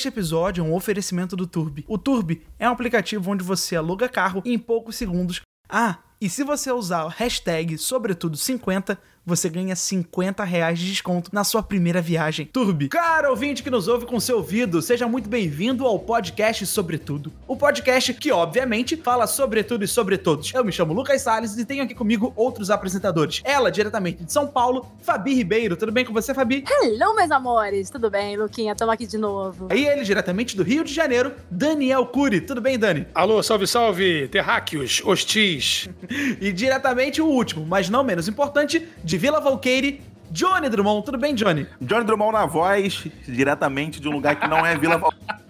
Este episódio é um oferecimento do Turbi. O Turbi é um aplicativo onde você aluga carro em poucos segundos. Ah, e se você usar o hashtag sobretudo50, você ganha 50 reais de desconto na sua primeira viagem. Turbi. Cara, ouvinte que nos ouve com seu ouvido, seja muito bem-vindo ao podcast Sobretudo. O podcast que, obviamente, fala sobre tudo e sobre todos. Eu me chamo Lucas Salles e tenho aqui comigo outros apresentadores. Ela, diretamente de São Paulo, Fabi Ribeiro. Tudo bem com você, Fabi? Hello, meus amores. Tudo bem, Luquinha? Tamo aqui de novo. E ele, diretamente do Rio de Janeiro, Daniel Cury. Tudo bem, Dani? Alô, salve, salve, terráqueos, hostis. e diretamente o último, mas não menos importante, de Vila Valqueire, Johnny Drummond. Tudo bem, Johnny? Johnny Drummond na voz, diretamente de um lugar que não é Vila Valqueire.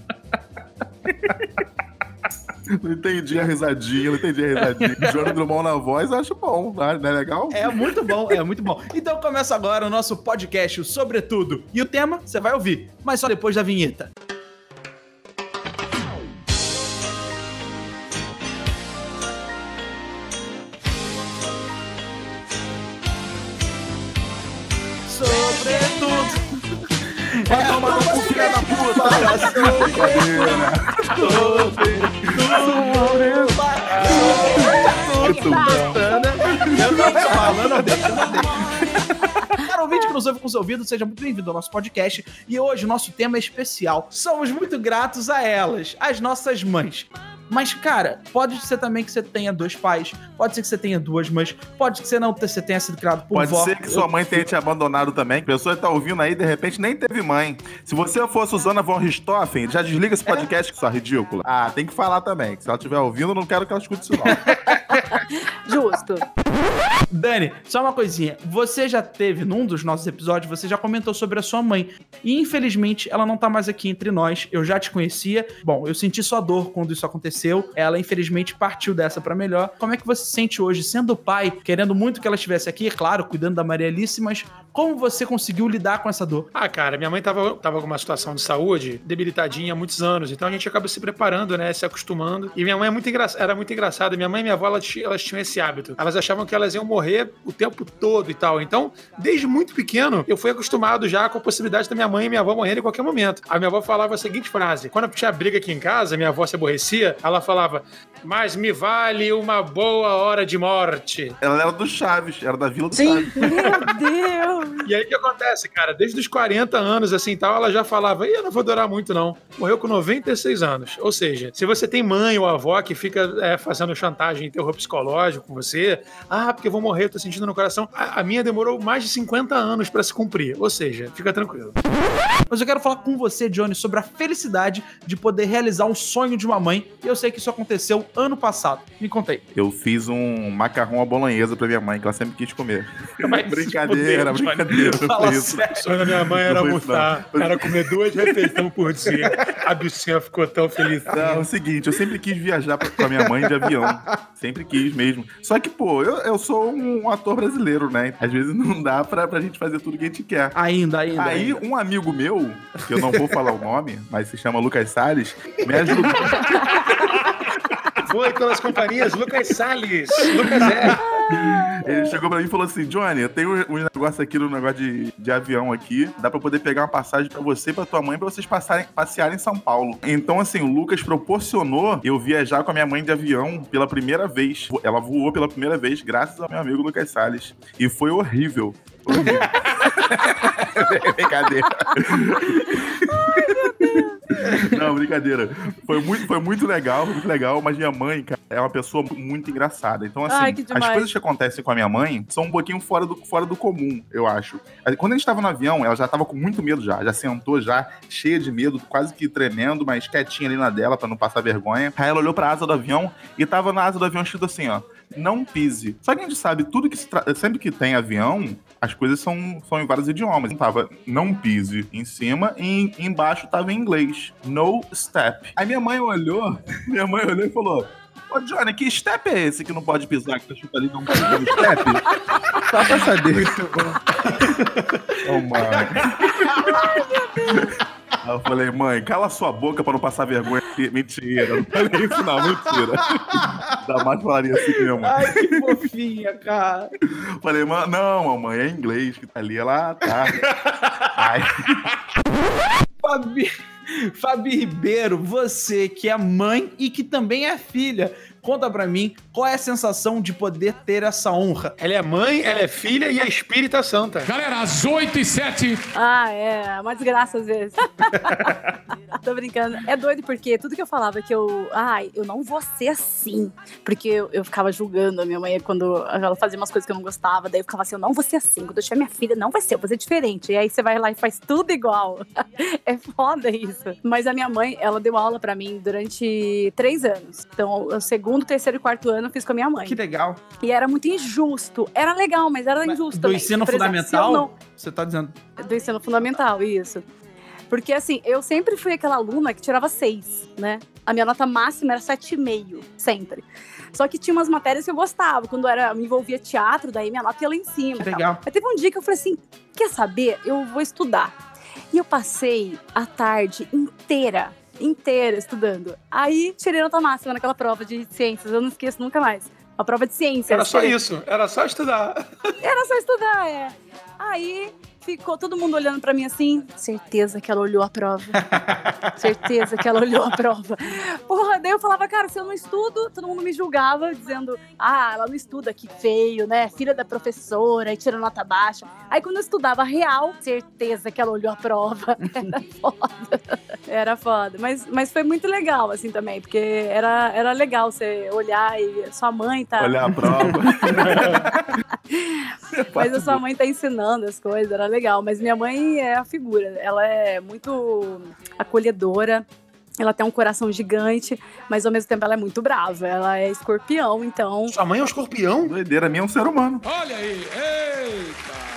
Não entendi a risadinha, não entendi a risadinha. Johnny Drummond na voz, acho bom, não é legal? É muito bom, é muito bom. Então começa agora o nosso podcast, o Sobretudo. E o tema você vai ouvir, mas só depois da vinheta. Cara, ouvinte que nos ouve com os ouvidos, seja muito bem-vindo ao nosso podcast. E hoje o nosso tema é especial. Somos muito gratos a elas, as nossas mães. Mas, cara, pode ser também que você tenha dois pais, pode ser que você tenha duas mães, pode ser que você não você tenha sido criado por Pode vó. ser que sua mãe tenha te abandonado também. A pessoa tá ouvindo aí, de repente, nem teve mãe. Se você for Susana von Richthofen, já desliga esse podcast que sua ridícula. Ah, tem que falar também. que Se ela estiver ouvindo, eu não quero que ela escute isso, não. Justo. Dani, só uma coisinha. Você já teve, num dos nossos episódios, você já comentou sobre a sua mãe. E infelizmente ela não tá mais aqui entre nós. Eu já te conhecia. Bom, eu senti sua dor quando isso aconteceu. Ela infelizmente partiu dessa pra melhor. Como é que você se sente hoje, sendo pai, querendo muito que ela estivesse aqui, é claro, cuidando da Maria Alice, mas como você conseguiu lidar com essa dor? Ah, cara, minha mãe tava, tava com uma situação de saúde debilitadinha há muitos anos, então a gente acaba se preparando, né, se acostumando. E minha mãe é muito engra... era muito engraçada. Minha mãe e minha avó, elas, ti- elas tinham esse hábito. Elas achavam que elas iam morrer o tempo todo e tal. Então, desde muito pequeno, eu fui acostumado já com a possibilidade da minha mãe e minha avó morrerem em qualquer momento. A minha avó falava a seguinte frase: quando tinha briga aqui em casa, minha avó se aborrecia, ela falava: Mas me vale uma boa hora de morte. Ela era do Chaves, era da Vila do Sim. Chaves. Meu Deus. E aí o que acontece, cara? Desde os 40 anos, assim tal, ela já falava, Ih, eu não vou durar muito, não. Morreu com 96 anos. Ou seja, se você tem mãe ou avó que fica é, fazendo chantagem e terror psicológico com você, ah, porque eu vou morrer, eu tô sentindo no coração. A, a minha demorou mais de 50 anos pra se cumprir. Ou seja, fica tranquilo. Mas eu quero falar com você, Johnny, sobre a felicidade de poder realizar um sonho de uma mãe. E eu sei que isso aconteceu ano passado. Me contei. Eu fiz um macarrão à bolonhesa pra minha mãe, que ela sempre quis comer. Se brincadeira, Johnny. brincadeira. Fala isso. sério. O sonho da minha mãe era isso, almoçar, era comer duas refeições por dia. A bichinha ficou tão feliz. Não, é o seguinte, eu sempre quis viajar pra- com a minha mãe de avião. Sempre quis mesmo. Só que, pô, eu, eu sou um ator brasileiro, né? Às vezes não dá pra, pra gente fazer tudo que a gente quer. Ainda, ainda. Aí, ainda. um amigo meu, que eu não vou falar o nome, mas se chama Lucas Salles, me ajudou. Foi pelas companhias Lucas Salles. Lucas é. Ele chegou pra mim e falou assim: Johnny, eu tenho um negócio aqui no negócio de, de avião aqui. Dá pra poder pegar uma passagem pra você e pra tua mãe pra vocês passarem, passearem em São Paulo. Então, assim, o Lucas proporcionou eu viajar com a minha mãe de avião pela primeira vez. Ela voou pela primeira vez, graças ao meu amigo Lucas Salles. E foi horrível. Horrível. Brincadeira. Não, brincadeira. Foi muito, foi muito legal, muito legal, mas minha mãe, cara, é uma pessoa muito engraçada. Então, assim, Ai, as coisas que acontecem com a minha mãe são um pouquinho fora do, fora do comum, eu acho. Quando a gente tava no avião, ela já tava com muito medo já, já sentou já, cheia de medo, quase que tremendo, mas quietinha ali na dela pra não passar vergonha. Aí ela olhou pra asa do avião e tava na asa do avião escrito assim, ó, não pise. Só que a gente sabe, tudo que se tra- sempre que tem avião, as coisas são, são em vários idiomas. Tava não pise em cima e em- embaixo tava em inglês. No step. Aí minha mãe olhou, minha mãe olhou e falou: Ô Johnny, que step é esse que não pode pisar? Que tá escrito ali não pode no step? Só pra saber. Muito bom. Ô, mãe. Aí eu falei, mãe, cala sua boca pra não passar vergonha. Mentira, não falei isso não, mentira. Ainda mais falaria assim mãe. Ai, que fofinha, cara. Falei, mãe, não, mamãe, é inglês que tá ali. Ela, tá. Ai, Fabi, Fabi Ribeiro, você que é mãe e que também é filha, conta pra mim qual é a sensação de poder ter essa honra. Ela é mãe, ela é filha e é espírita santa. Galera, às 8 e 7. Ah, é. Uma desgraça às vezes. Tô brincando. É doido porque tudo que eu falava que eu. Ai, eu não vou ser assim. Porque eu, eu ficava julgando a minha mãe quando ela fazia umas coisas que eu não gostava. Daí eu ficava assim, eu não vou ser assim. Quando eu tiver minha filha, não vai ser, eu vou ser diferente. E aí você vai lá e faz tudo igual. é foda isso. Mas a minha mãe, ela deu aula pra mim durante três anos. Então, o segundo, terceiro e quarto ano eu fiz com a minha mãe. Que legal. E era muito injusto. Era legal, mas era injusto Do também. ensino exemplo, fundamental, não- você tá dizendo. do ensino fundamental, isso. Porque, assim, eu sempre fui aquela aluna que tirava seis, né? A minha nota máxima era 7,5, sempre. Só que tinha umas matérias que eu gostava. Quando era, me envolvia teatro, daí minha nota ia lá em cima. E legal. Mas teve um dia que eu falei assim: quer saber? Eu vou estudar. E eu passei a tarde inteira, inteira estudando. Aí tirei nota máxima naquela prova de ciências, eu não esqueço nunca mais. A prova de ciências. Era só isso, era só estudar. era só estudar, é. Aí ficou todo mundo olhando pra mim assim, certeza que ela olhou a prova. certeza que ela olhou a prova. Porra, daí eu falava, cara, se eu não estudo, todo mundo me julgava, dizendo, ah, ela não estuda, que feio, né? Filha da professora, e tira nota baixa. Aí quando eu estudava real, certeza que ela olhou a prova. Era foda. Era foda. Mas, mas foi muito legal, assim, também, porque era, era legal você olhar e sua mãe tá. Olhar a prova. Mas a sua mãe tá ensinando as coisas, era legal. Mas minha mãe é a figura. Ela é muito acolhedora. Ela tem um coração gigante, mas ao mesmo tempo ela é muito brava. Ela é escorpião, então Sua mãe é um escorpião? Doideira, minha é um ser humano. Olha aí, eita.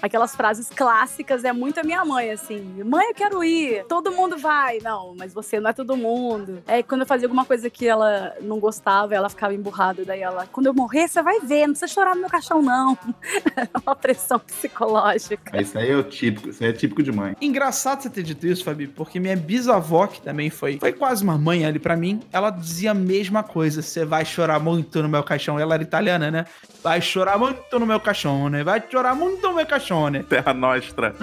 Aquelas frases clássicas é muito a minha mãe, assim. Mãe, eu quero ir. Todo mundo vai. Não, mas você não é todo mundo. É quando eu fazia alguma coisa que ela não gostava, ela ficava emburrada. Daí ela, quando eu morrer, você vai ver. Não precisa chorar no meu caixão, não. É uma pressão psicológica. Isso aí é o típico, isso aí é típico de mãe. Engraçado você ter dito isso, Fabi, porque minha bisavó, que também foi, foi quase uma mãe ali pra mim, ela dizia a mesma coisa. Você vai chorar muito no meu caixão. Ela era italiana, né? Vai chorar muito no meu caixão, né? Vai chorar muito no meu caixão, Terra Nostra.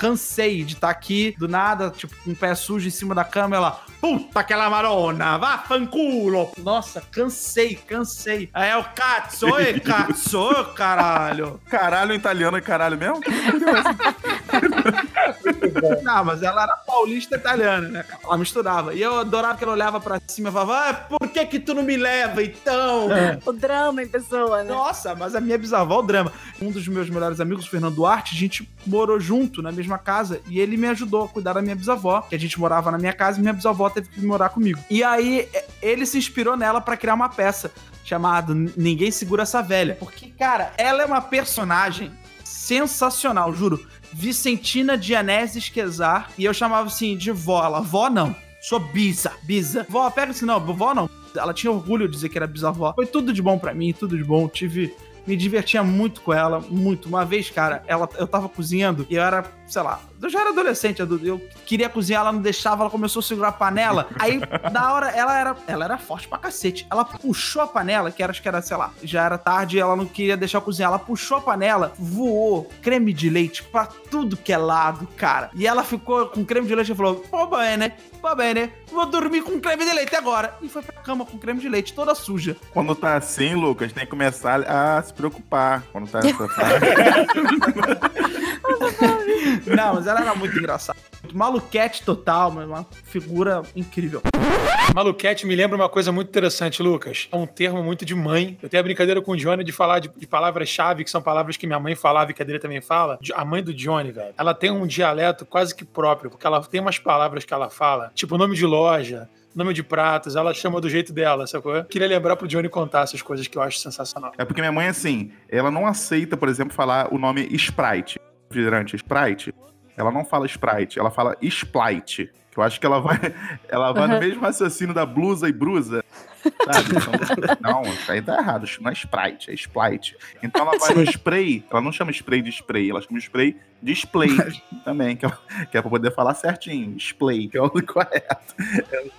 Cansei de estar aqui, do nada, tipo, com o pé sujo em cima da cama, ela, puta aquela marona, vá fanculo. Nossa, cansei, cansei. Aí é o cazzo, oi, cazzo, caralho. Caralho, italiano é caralho mesmo? Não, mas ela era paulista italiana, né? Ela misturava. E eu adorava que ela olhava pra cima e falava, ah, por que que tu não me leva, então? O drama em pessoa, né? Nossa, mas a minha bisavó, é o drama. Um dos meus melhores amigos, o Fernando Duarte, a gente morou junto na mesma casa e ele me ajudou a cuidar da minha bisavó, que a gente morava na minha casa e minha bisavó teve que morar comigo. E aí é, ele se inspirou nela pra criar uma peça chamada Ninguém Segura Essa Velha. Porque, cara, ela é uma personagem sensacional, juro. Vicentina Dianese Esquezar. E eu chamava assim de vó. Ela, vó não. Sou bisa, bisa. Vó, pega assim, não, vó não. Ela tinha orgulho de dizer que era bisavó. Foi tudo de bom pra mim, tudo de bom. Tive. Me divertia muito com ela, muito. Uma vez, cara, ela, eu tava cozinhando e eu era, sei lá, eu já era adolescente, eu eu queria cozinhar, ela não deixava, ela começou a segurar a panela. Aí, na hora, ela era, ela era forte pra cacete. Ela puxou a panela, que era, acho que era, sei lá, já era tarde, ela não queria deixar eu cozinhar. Ela puxou a panela, voou creme de leite pra tudo que é lado, cara. E ela ficou com creme de leite e falou: pô, bem, né? Pô, bem, né? Vou dormir com creme de leite agora. E foi pra cama com creme de leite, toda suja. Quando tá assim, Lucas, tem que começar a se preocupar. Quando tá essa fase. Não, mas ela era muito engraçada. Maluquete total, mas uma figura incrível. Maluquete me lembra uma coisa muito interessante, Lucas. É um termo muito de mãe. Eu tenho a brincadeira com o Johnny de falar de, de palavras-chave, que são palavras que minha mãe falava e que a dele também fala. A mãe do Johnny, velho, ela tem um dialeto quase que próprio, porque ela tem umas palavras que ela fala, tipo nome de loja, nome de pratos, ela chama do jeito dela, sacou? Queria lembrar pro Johnny contar essas coisas que eu acho sensacional. É porque minha mãe, assim, ela não aceita, por exemplo, falar o nome Sprite. Refrigerante Sprite. Ela não fala Sprite, ela fala Splite. Que eu acho que ela vai, ela vai no mesmo raciocínio da blusa e brusa. Sabe? Então, não, isso aí tá errado. Isso não é Sprite, é Splite. Então ela vai no spray, ela não chama spray de spray, ela chama spray de display também, que, ela, que é pra poder falar certinho. Display, que é o correto.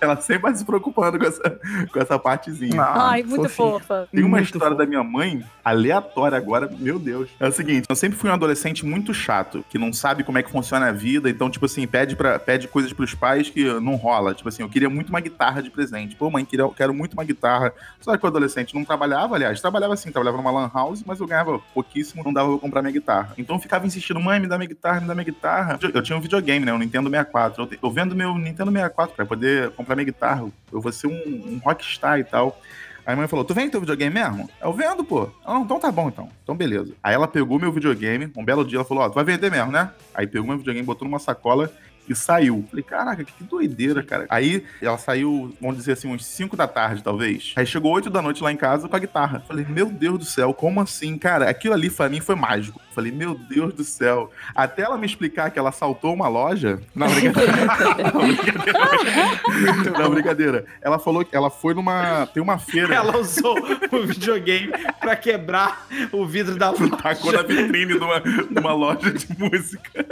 Ela sempre vai se preocupando com essa, com essa partezinha. Ah, Ai, muito fofinho. fofa. Tem uma Muito história fofo. da minha mãe, aleatória agora, meu Deus. É o seguinte, eu sempre fui um adolescente muito chato, que não sabe como é que funciona a vida, então, tipo assim, pede, pra, pede coisas pros pais que não rola. Tipo assim, eu queria muito uma guitarra de presente. Pô, mãe, queria, eu quero muito uma guitarra. Só que o adolescente não trabalhava, aliás, trabalhava assim, trabalhava numa lan house, mas eu ganhava pouquíssimo, não dava pra comprar minha guitarra. Então eu ficava insistindo, mãe, me dá minha guitarra, me dá minha guitarra. Eu tinha um videogame, né, um Nintendo 64. Eu, eu vendo meu Nintendo 64 pra poder comprar minha guitarra. Eu vou ser um, um rockstar e tal. Aí a mãe falou: Tu vende teu videogame mesmo? Eu vendo, pô. Ah, não, então tá bom, então. Então beleza. Aí ela pegou meu videogame, um belo dia ela falou: Ó, tu vai vender mesmo, né? Aí pegou meu videogame, botou numa sacola e saiu. Falei, caraca, que doideira, cara. Aí ela saiu, vamos dizer assim, uns 5 da tarde, talvez. Aí chegou 8 da noite lá em casa com a guitarra. Falei, meu Deus do céu, como assim, cara? Aquilo ali pra mim foi mágico. Falei, meu Deus do céu. Até ela me explicar que ela saltou uma loja. Não, brincadeira. Não, brincadeira. Não, brincadeira. Ela falou que ela foi numa. Tem uma feira. Ela usou o videogame pra quebrar o vidro da loja. Tacou na vitrine de uma, de uma loja de música.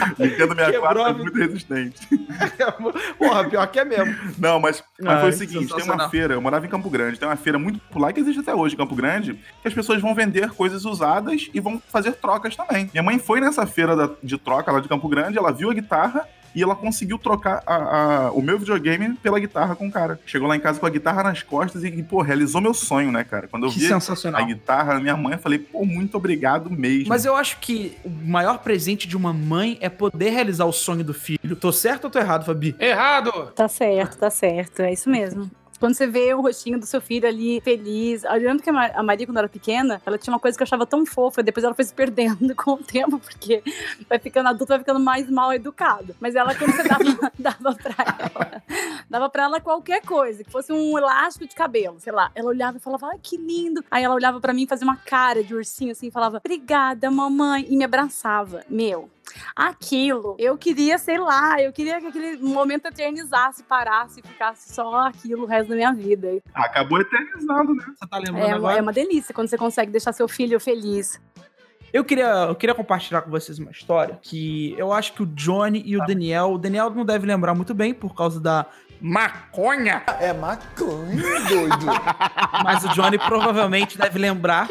Nintendo 64 Quebrou a é muito resistente. Porra, pior que é mesmo. Não, mas, mas Ai, foi o seguinte: tem uma feira, eu morava em Campo Grande, tem uma feira muito popular que existe até hoje em Campo Grande, que as pessoas vão vender coisas usadas e vão fazer trocas também. Minha mãe foi nessa feira da- de troca lá de Campo Grande, ela viu a guitarra e ela conseguiu trocar a- a- o meu videogame pela guitarra com o cara. Chegou lá em casa com a guitarra nas costas e, pô, realizou meu sonho, né, cara? Quando eu Que vi sensacional. a guitarra minha mãe, eu falei, pô, muito obrigado mesmo. Mas eu acho que o maior presente de uma mãe é poder realizar o sonho do filho. Tô certo ou tô errado, Fabi? Errado! Tá certo, tá certo. É isso mesmo. Quando você vê o rostinho do seu filho ali feliz. Eu lembro que a Ma- a Maria, quando era pequena, ela tinha uma coisa que eu achava tão fofa. Depois ela foi se perdendo com o tempo, porque vai ficando adulta, vai ficando mais mal educado. Mas ela, quando você dava, dava pra ela, dava pra ela qualquer coisa, que fosse um elástico de cabelo, sei lá. Ela olhava e falava, ai, que lindo. Aí ela olhava pra mim e fazia uma cara de ursinho assim, e falava, obrigada, mamãe. E me abraçava. Meu, aquilo. Eu queria, sei lá, eu queria que aquele momento eternizasse, parasse e ficasse só aquilo o resto da minha vida. Acabou eternizando, né? Você tá lembrando É, uma- agora? é uma delícia quando você consegue deixar seu filho feliz. Eu queria, eu queria compartilhar com vocês uma história que eu acho que o Johnny e o Daniel. O Daniel não deve lembrar muito bem por causa da maconha. É maconha, doido. Mas o Johnny provavelmente deve lembrar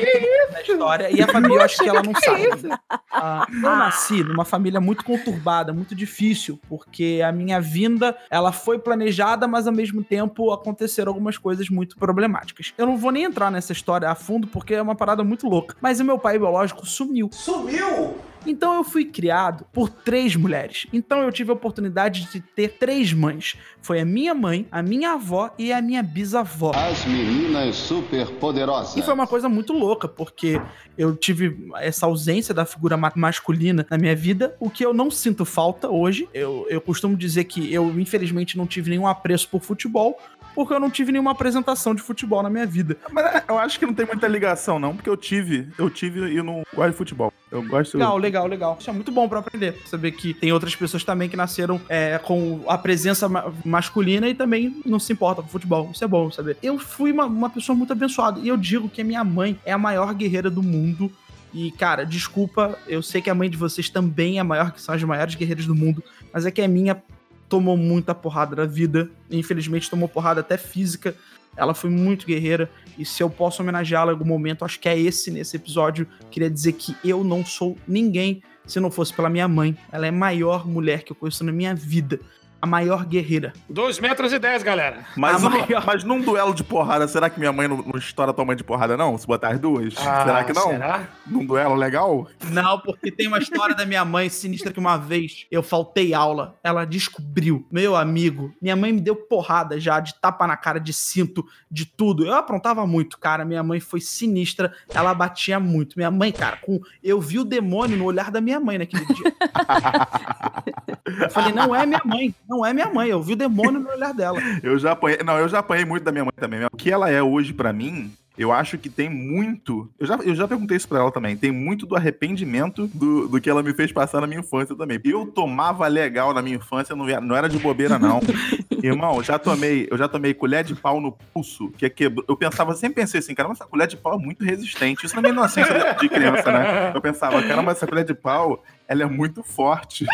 da história. E a Fabi, eu acho que ela não sabe. Ah, eu nasci numa família muito conturbada, muito difícil, porque a minha vinda, ela foi planejada, mas ao mesmo tempo aconteceram algumas coisas muito problemáticas. Eu não vou nem entrar nessa história a fundo, porque é uma parada muito louca. Mas o meu pai biológico sumiu. Sumiu! Então eu fui criado por três mulheres. Então eu tive a oportunidade de ter três mães. Foi a minha mãe, a minha avó e a minha bisavó. As meninas superpoderosas. E foi uma coisa muito louca, porque eu tive essa ausência da figura ma- masculina na minha vida, o que eu não sinto falta hoje. Eu, eu costumo dizer que eu, infelizmente, não tive nenhum apreço por futebol, porque eu não tive nenhuma apresentação de futebol na minha vida. Mas é, eu acho que não tem muita ligação, não, porque eu tive, eu tive e não gosto de futebol. Eu gosto. Legal, legal, legal. Isso é muito bom pra aprender. Saber que tem outras pessoas também que nasceram é, com a presença ma- masculina e também não se importam com futebol. Isso é bom saber. Eu fui uma, uma pessoa muito abençoada. E eu digo que a minha mãe é a maior guerreira do mundo. E, cara, desculpa, eu sei que a mãe de vocês também é a maior, que são as maiores guerreiras do mundo, mas é que a minha tomou muita porrada da vida. Infelizmente, tomou porrada até física. Ela foi muito guerreira. E se eu posso homenageá-la em algum momento, acho que é esse nesse episódio. Queria dizer que eu não sou ninguém se não fosse pela minha mãe. Ela é a maior mulher que eu conheço na minha vida. A maior guerreira. 2 metros e 10, galera. Mas, uma- maior. mas num duelo de porrada, será que minha mãe não, não estoura tua mãe de porrada, não? Se botar as duas? Ah, será que não? Será? Num duelo legal? Não, porque tem uma história da minha mãe sinistra que uma vez eu faltei aula. Ela descobriu, meu amigo. Minha mãe me deu porrada já, de tapa na cara, de cinto, de tudo. Eu aprontava muito, cara. Minha mãe foi sinistra. Ela batia muito. Minha mãe, cara, com eu vi o demônio no olhar da minha mãe naquele dia. eu falei, não é minha mãe, não é minha mãe. Eu vi o demônio no olhar dela. Eu já apanhei. Não, eu já apanhei muito da minha mãe também. O que ela é hoje pra mim. Eu acho que tem muito. Eu já, eu já perguntei isso pra ela também. Tem muito do arrependimento do, do que ela me fez passar na minha infância também. Eu tomava legal na minha infância, não era, não era de bobeira, não. Irmão, já tomei, eu já tomei colher de pau no pulso, que é quebrou. Eu pensava, sempre pensei assim, caramba, essa colher de pau é muito resistente. Isso na minha inocência de criança, né? Eu pensava, caramba, essa colher de pau, ela é muito forte.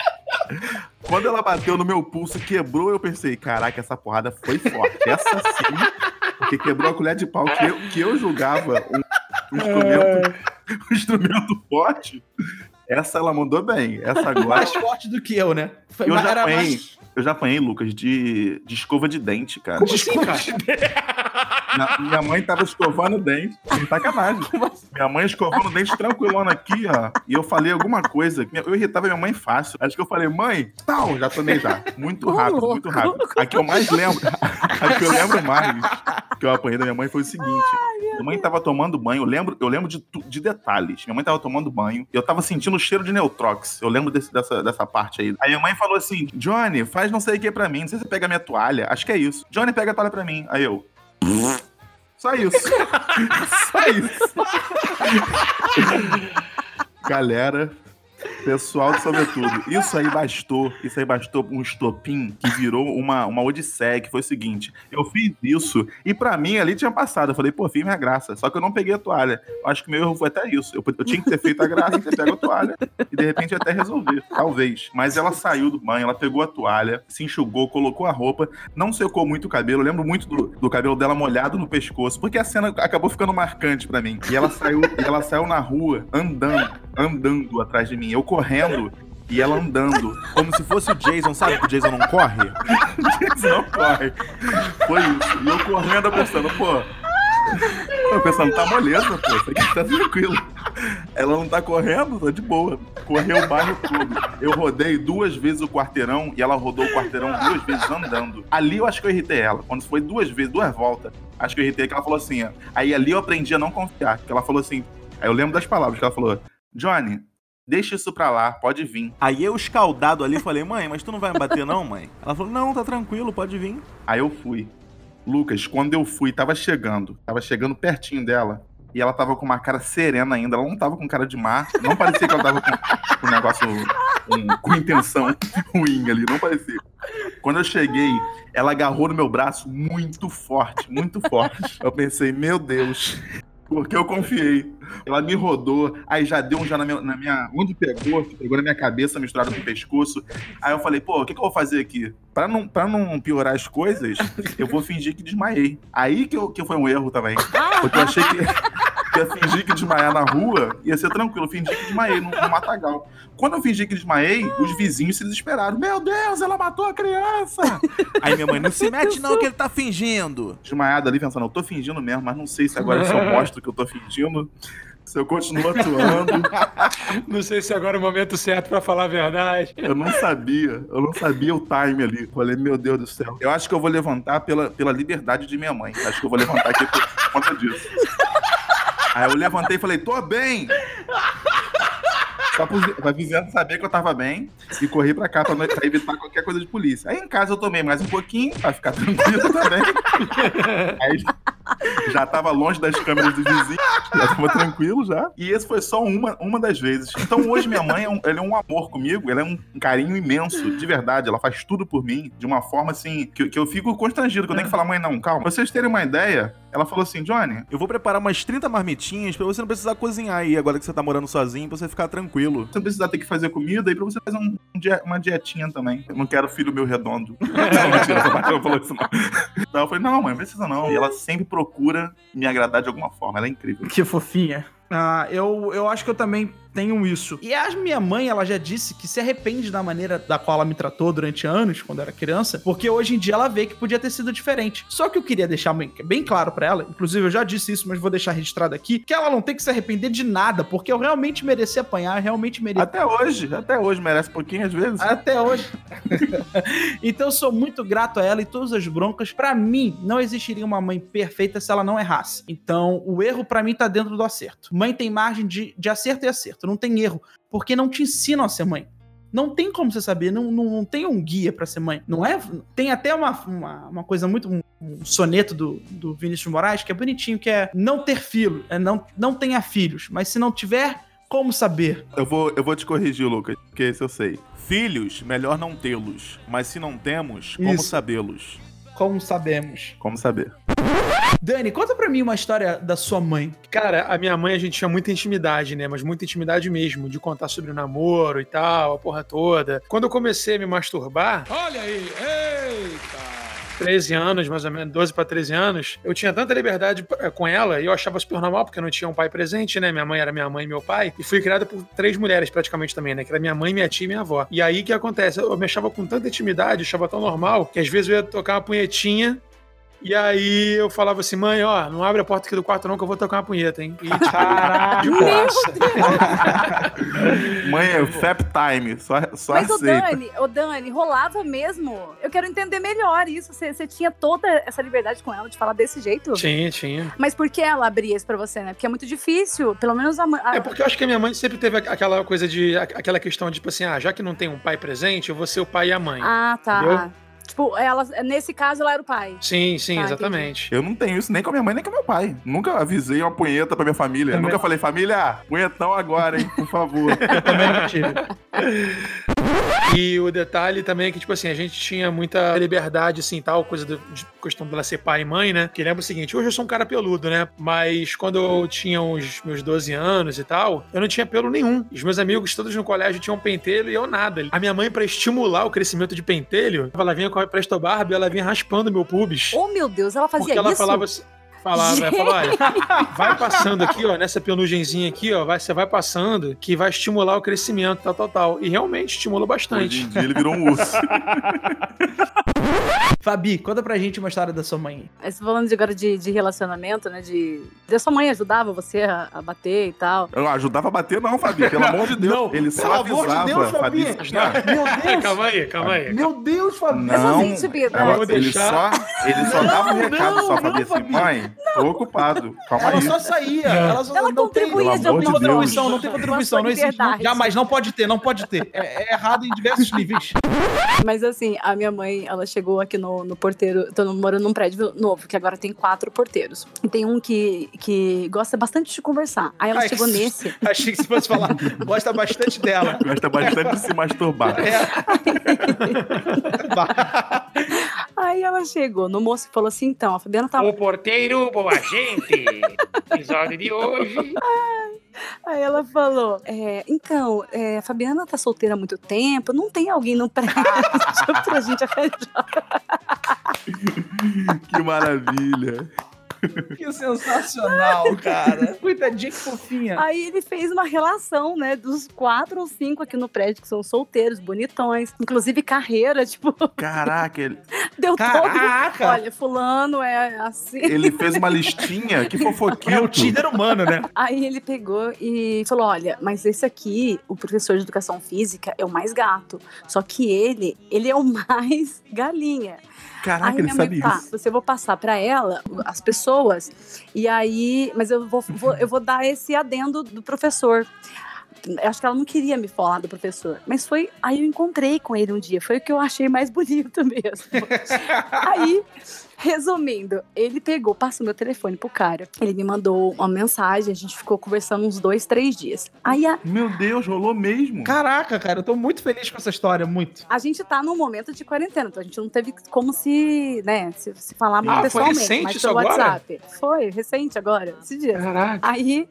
Quando ela bateu no meu pulso e quebrou, eu pensei, caraca, essa porrada foi forte. Essa sim, porque quebrou a colher de pau que eu, que eu julgava um, um instrumento, um instrumento forte. Essa ela mandou bem. Essa agora. Mais forte do que eu, né? Foi- Eu já mais- eu já apanhei, Lucas, de, de escova de dente, cara. Como assim, cara? Minha, minha mãe tava escovando o dente. Sem sacanagem. Minha mãe escovando o dente tranquilona aqui, ó. E eu falei alguma coisa. Eu irritava minha mãe fácil. Acho que eu falei, mãe, tal, já tomei já. Muito rápido, muito rápido. A que eu mais lembro, a que eu lembro mais que eu apanhei da minha mãe foi o seguinte. Minha mãe tava tomando banho, eu lembro, eu lembro de, de detalhes. Minha mãe tava tomando banho e eu tava sentindo o cheiro de Neutrox. Eu lembro desse- dessa, dessa parte aí. Aí minha mãe falou assim: Johnny, faz não sei o que pra mim. Não sei se você pega minha toalha. Acho que é isso. Johnny, pega a toalha pra mim. Aí eu. Só isso. Só isso. Galera, pessoal do sobretudo, isso aí bastou, isso aí bastou um estopim que virou uma, uma odisseia, que foi o seguinte, eu fiz isso e pra mim ali tinha passado, eu falei, pô, fiz minha graça, só que eu não peguei a toalha, eu acho que meu erro foi até isso, eu, eu tinha que ter feito a graça, ter pego a toalha e de repente até resolver, talvez, mas ela saiu do banho, ela pegou a toalha, se enxugou, colocou a roupa, não secou muito o cabelo, eu lembro muito do, do cabelo dela molhado no pescoço, porque a cena acabou ficando marcante pra mim, e ela saiu, e ela saiu na rua andando, andando atrás de mim, eu correndo e ela andando, como se fosse o Jason, sabe que o Jason não corre? o Jason não corre. Foi isso. E eu correndo pensando, pô. Eu pensando, tá moleza, pô, isso aqui tá tranquilo. Ela não tá correndo, tá de boa. Correu o bairro todo. Eu rodei duas vezes o quarteirão e ela rodou o quarteirão duas vezes andando. Ali eu acho que eu irritei ela. Quando foi duas vezes, duas voltas, acho que eu irritei que ela falou assim, ó. Aí ali eu aprendi a não confiar. Que ela falou assim. Aí eu lembro das palavras que ela falou: Johnny, deixa isso pra lá, pode vir. Aí eu, escaldado ali, falei, mãe, mas tu não vai me bater, não, mãe? Ela falou, não, tá tranquilo, pode vir. Aí eu fui. Lucas, quando eu fui, tava chegando, tava chegando pertinho dela. E ela tava com uma cara serena ainda, ela não tava com cara de má, não parecia que ela tava com, com um negócio um- com intenção ruim ali, não parecia. Quando eu cheguei, ela agarrou no meu braço muito forte, muito forte. Eu pensei, meu Deus, porque eu confiei. Ela me rodou, aí já deu um já na minha. Na minha onde pegou, pegou na minha cabeça misturado com o pescoço. Aí eu falei, pô, o que, que eu vou fazer aqui? Pra não, pra não piorar as coisas, eu vou fingir que desmaiei. Aí que, eu, que foi um erro também. Porque eu achei que ia fingir que desmaiar na rua ia ser tranquilo. Eu fingi que desmaiei no, no matagal. Quando eu fingi que desmaiei, os vizinhos se desesperaram. Meu Deus, ela matou a criança! Aí minha mãe, não se mete não que ele tá fingindo. Desmaiado ali, pensando, eu tô fingindo mesmo, mas não sei se agora eu mostro que eu tô fingindo, se eu continuo atuando. Não sei se agora é o momento certo pra falar a verdade. Eu não sabia, eu não sabia o time ali. Falei, meu Deus do céu. Eu acho que eu vou levantar pela, pela liberdade de minha mãe. Acho que eu vou levantar aqui por conta disso. Aí eu levantei e falei, tô bem! Só pra vizinhança saber que eu tava bem e corri pra cá pra, não- pra evitar qualquer coisa de polícia. Aí em casa eu tomei mais um pouquinho pra ficar tranquilo também. Aí já tava longe das câmeras dos vizinhos, já tava tranquilo já. E esse foi só uma, uma das vezes. Então hoje minha mãe é um, ela é um amor comigo, ela é um carinho imenso, de verdade. Ela faz tudo por mim, de uma forma assim, que, que eu fico constrangido, que eu tenho que falar, mãe, não, calma. Pra vocês terem uma ideia, ela falou assim, Johnny, eu vou preparar umas 30 marmitinhas pra você não precisar cozinhar aí, agora que você tá morando sozinho, pra você ficar tranquilo. Você não precisar ter que fazer comida e pra você fazer um, um dia- uma dietinha também. Eu não quero filho meu redondo. não, mentira, essa parte não falou isso não. Então eu falei, não, mãe, não precisa não. E ela sempre procura me agradar de alguma forma, ela é incrível. Que fofinha. Ah, eu, eu acho que eu também tenho isso. E a minha mãe, ela já disse que se arrepende da maneira da qual ela me tratou durante anos, quando era criança, porque hoje em dia ela vê que podia ter sido diferente. Só que eu queria deixar bem, bem claro pra ela, inclusive eu já disse isso, mas vou deixar registrado aqui, que ela não tem que se arrepender de nada, porque eu realmente mereci apanhar, realmente mereci. Até hoje, até hoje merece um pouquinho às vezes. Até hoje. então eu sou muito grato a ela e todas as broncas. Pra mim, não existiria uma mãe perfeita se ela não errasse. Então, o erro pra mim tá dentro do acerto. Mãe tem margem de, de acerto e acerto, não tem erro, porque não te ensinam a ser mãe. Não tem como você saber, não, não, não tem um guia pra ser mãe. Não é? Tem até uma, uma, uma coisa muito. Um, um soneto do, do Vinícius Moraes que é bonitinho, que é não ter filho, é não, não tenha filhos, mas se não tiver Como saber? Eu vou, eu vou te corrigir, Lucas, porque esse eu sei. Filhos, melhor não tê-los. Mas se não temos, como sabê-los? Como sabemos? Como saber? Dani, conta pra mim uma história da sua mãe. Cara, a minha mãe, a gente tinha muita intimidade, né? Mas muita intimidade mesmo, de contar sobre o namoro e tal, a porra toda. Quando eu comecei a me masturbar, Olha aí, eita! 13 anos, mais ou menos, 12 pra 13 anos, eu tinha tanta liberdade eh, com ela e eu achava super normal, porque eu não tinha um pai presente, né? Minha mãe era minha mãe e meu pai. E fui criada por três mulheres praticamente também, né? Que era minha mãe, minha tia e minha avó. E aí o que acontece? Eu me achava com tanta intimidade, achava tão normal, que às vezes eu ia tocar uma punhetinha. E aí eu falava assim, mãe, ó, não abre a porta aqui do quarto não que eu vou tocar uma punheta, hein? E, tipo, boaça. Mãe, é fap time. Só, só Mas o aceita. Dani, o Dani, rolava mesmo? Eu quero entender melhor isso. Você, você tinha toda essa liberdade com ela de falar desse jeito? Tinha, tinha. Mas por que ela abria isso pra você, né? Porque é muito difícil. Pelo menos a, mãe- a É porque eu acho que a minha mãe sempre teve aquela coisa de. aquela questão de, tipo assim, ah, já que não tem um pai presente, eu vou ser o pai e a mãe. Ah, tá. Entendeu? Tipo, ela, nesse caso, ela era o pai. Sim, sim, Tá, exatamente. Eu não tenho isso nem com a minha mãe, nem com meu pai. Nunca avisei uma punheta pra minha família. Também Nunca falei, família, punhetão agora, hein, por favor. Eu também não tive. E o detalhe também é que, tipo assim, a gente tinha muita liberdade, assim, tal, coisa do- de questão dela ser pai e mãe, né? Que lembra o seguinte, hoje eu sou um cara peludo, né? Mas quando eu tinha os meus 12 anos e tal, eu não tinha pelo nenhum. Os meus amigos todos no colégio tinham pentelho e eu nada. A minha mãe, pra estimular o crescimento de pentelho, ela vinha com a Presto Barbie, ela vinha raspando meu pubis. Oh, meu Deus, ela fazia Porque ela isso? falava assim. Falava, ela falava, olha, vai passando aqui, ó, nessa penugenzinha aqui, ó, vai, você vai passando, que vai estimular o crescimento, tal, tal, tal. E realmente estimula Hoje bastante. em dia ele virou um urso. Fabi, conta pra gente uma história da sua mãe. Falando agora de, de relacionamento, né? De, de. Sua mãe ajudava você a, a bater e tal. Eu ajudava a bater, não, Fabi, pelo amor de Deus. Não, ele pelo só amor de. Deus, Fabi. Fabi, não, Meu Deus! calma aí, calma aí. Meu Deus, Fabi! Não, ela- ele, só, ele só dava um Não, recado, não, só Fabi não, assim, Fabi. mãe, tô ocupado, calma Ela aí. só saía. Ela, só, Ela não tem, não tem contribuição, não tem contribuição, não existe. Jamais, não pode ter, não pode ter. É, é errado em diversos níveis. Mas assim, a minha mãe, ela chegou aqui no, no porteiro. Tô morando num prédio novo, que agora tem quatro porteiros. E tem um que, que gosta bastante de conversar. Aí ela Ai, chegou que- nesse. Achei que você fosse falar. Gosta bastante dela. Gosta bastante de se masturbar. Aí ela chegou no moço e falou assim: então, a Fabiana tá. O porteiro, boa gente. Episódio de hoje. Aí ela falou: é, então, é, a Fabiana tá solteira há muito tempo, não tem alguém no prédio pra gente arranjar. Que maravilha. Que sensacional, cara. Coitadinha, que fofinha. Aí ele fez uma relação, né, dos quatro ou cinco aqui no prédio que são solteiros, bonitões, inclusive carreira, tipo, Caraca, ele, deu todo. Caraca! Olha, fulano é assim. ele fez uma listinha, que É o. Tinder humano, né? Aí ele pegou e falou: Olha, mas esse aqui, o professor de educação física, é o mais gato. Só que ele, ele é o mais galinha. Caraca, aí ele minha mãe, sabe tá, isso. você vou passar pra ela as pessoas, e aí, mas eu vou, vou- eu vou dar esse adendo do professor. Eu acho que ela não queria me falar do professor, mas foi. Aí eu encontrei com ele um dia, foi o que eu achei mais bonito mesmo. aí, resumindo, ele pegou, passou meu telefone pro cara, ele me mandou uma mensagem, a gente ficou conversando uns dois, três dias. Aí a, Meu Deus, rolou mesmo. Caraca, cara, eu tô muito feliz com essa história, muito. a gente tá num momento de quarentena, então a gente não teve como se, né, se, se falar Ah, foi pessoalmente, recente mas isso pelo agora? WhatsApp. Foi, recente agora, esse dia. Caraca. Aí,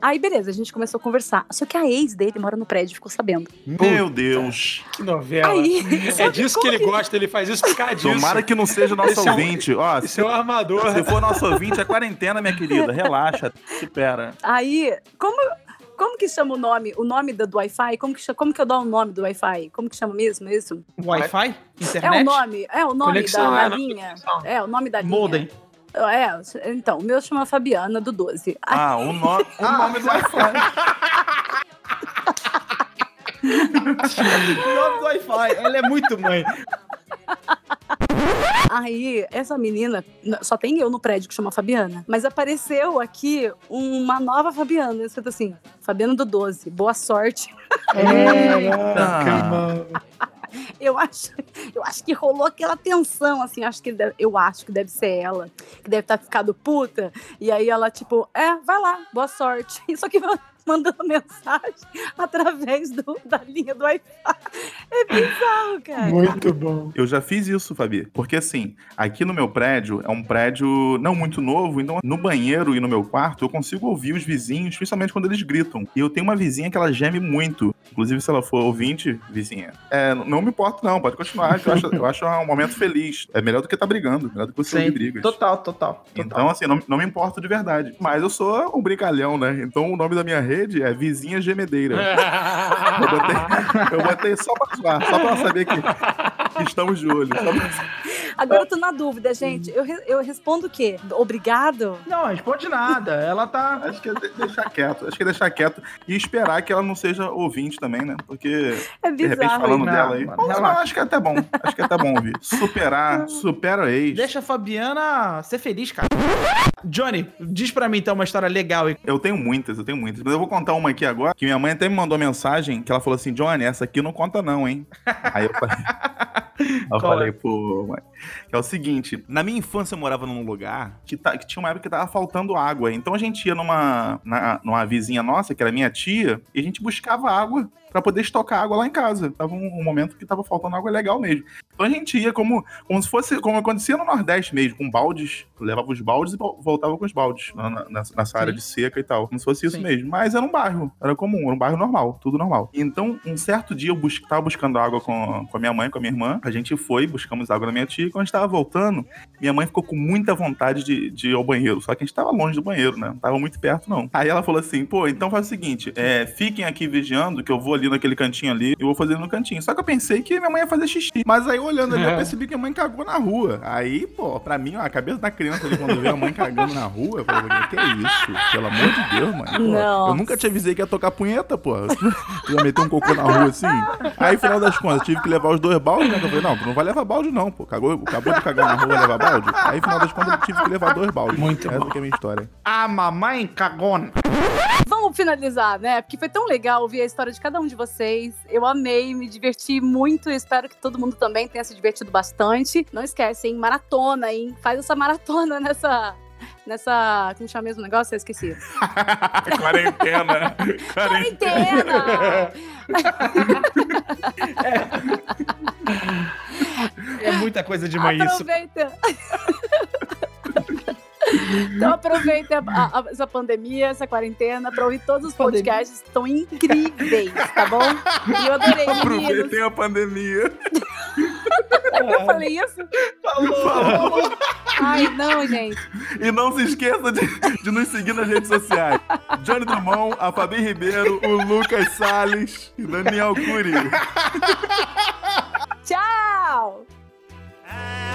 aí beleza, a gente começou a conversar. Só que a ex dele mora no prédio, ficou sabendo. Meu Deus. Que novela. Aí, É disso que ele gosta, ele faz isso por causa disso. Tomara que não seja nosso Esse é um- ouvinte. Ó, Esse é o armador. se for nosso ouvinte, é quarentena, minha querida. Relaxa, espera. Aí, como, como que chama o nome? O nome do, do Wi-Fi? Como que, como que eu dou o nome do Wi-Fi? Como que chama mesmo isso? Wi-Fi? É Internet? o nome, é o nome Conexão, da, é, da linha. É, o nome da linha. Modem. É, então, o meu chama Fabiana, do 12. Ah, o, no... o nome do Wi-Fi. O nome do Wi-Fi. Ela é muito mãe. Aí, essa menina, só tem eu no prédio que chama Fabiana. Mas apareceu aqui uma nova Fabiana, escrito assim: Fabiana do 12, boa sorte. Ah, Eu acho, eu acho que rolou aquela tensão, assim, acho que deve- eu acho que deve ser ela, que deve estar ficado puta. E aí ela, tipo, é, vai lá, boa sorte. Só que mandando mensagem através do, da linha do Wi-Fi. Bizarro, cara. Muito bom. Eu já fiz isso, Fabi. Porque assim, aqui no meu prédio é um prédio não muito novo, então no banheiro e no meu quarto eu consigo ouvir os vizinhos, principalmente quando eles gritam. E eu tenho uma vizinha que ela geme muito. Inclusive, se ela for ouvinte, vizinha, é, não me importo, não, pode continuar. Eu acho, eu acho um momento feliz. É melhor do que tá brigando, melhor do que você ouvir brigas. total, total, total. Então, assim, não, não me importo de verdade. Mas eu sou um brincalhão, né? Então o nome da minha rede é Vizinha Gemedeira. Eu botei, eu botei só pra zoar, só pra ela saber que, que estamos de olho. Só pra- Agora eu tô na dúvida, gente. Eu, re- eu respondo o quê? Obrigado? Não, responde nada. Ela tá. Acho que é de- deixar quieto. Acho que é deixar quieto e esperar que ela não seja ouvinte também, né? Porque, É de repente, bizarro. falando Não, dela aí. mano, não, acho que é até bom. Acho que é até bom ouvir. Superar, supera o ex. Deixa a Fabiana ser feliz, cara. Johnny, diz pra mim então uma história legal. Eu tenho muitas, eu tenho muitas. Mas eu vou contar uma aqui agora, que minha mãe até me mandou mensagem, que ela falou assim, Johnny, essa aqui não conta não, hein? Aí eu falei... eu falei, é? pô, mãe. Que é o seguinte, na minha infância eu morava num lugar que, tá- que tinha uma época que tava faltando água. Então a gente ia numa, na- numa vizinha nossa, que era minha tia, e a gente buscava água pra poder estocar água lá em casa. Tava um, um momento que tava faltando água legal mesmo. Então a gente ia como, como se fosse, como acontecia no Nordeste mesmo, com baldes, levava os baldes e vol- voltava com os baldes na- na- nessa, nessa área Sim. de seca e tal. Como se fosse isso Sim. mesmo. Mas era um bairro, era comum, era um bairro normal, tudo normal. Então, um certo dia eu bus tava buscando água com, com a minha mãe, com a minha irmã. A gente foi, buscamos água na minha tia. E quando a gente tava voltando, minha mãe ficou com muita vontade de, de ir ao banheiro. Só que a gente tava longe do banheiro, né? Não tava muito perto, não. Aí ela falou assim: pô, então faz o seguinte: é, fiquem aqui vigiando, que eu vou ali naquele cantinho ali e vou fazer no cantinho. Só que eu pensei que minha mãe ia fazer xixi. Mas aí, olhando ali, eu percebi que minha mãe cagou na rua. Aí, pô, pra mim, ó, a cabeça da criança ali, quando vê a mãe cagando na rua, eu falei, que é isso? Pelo amor de Deus, mãe. Eu nunca te avisei que ia tocar punheta, pô. Tu ia meter um cocô na rua assim. Aí, final das contas, eu tive que levar os dois baldes, né? Eu falei, não, tu não vai levar balde, não, pô. Cagou, acabou de cagar na rua, vai levar balde? Aí, final das contas, eu tive que levar dois baldes. Muito Essa bom. que é a minha história. A mamãe cagona. Vamos finalizar, né? Porque foi tão legal ouvir a história de cada um de vocês. Eu amei, me diverti muito. Espero que todo mundo também tenha se divertido bastante. Não esquece, hein? Maratona, hein? Faz essa maratona nessa. Nessa. Como chama mesmo o negócio? Eu esqueci. Quarentena. Quarentena! É muita coisa de mãe isso. Aproveita. Então aproveita a- a- essa pandemia, essa quarentena, pra ouvir todos os Pandemia. podcasts. Estão incríveis, tá bom? E eu adorei. Aproveitem a pandemia. Eu falei isso? Falou. Ai, não, gente. E não se esqueça de, de nos seguir nas redes sociais. Johnny Drummond, a Fabi Ribeiro, o Lucas Salles e Daniel Cury. Tchau! I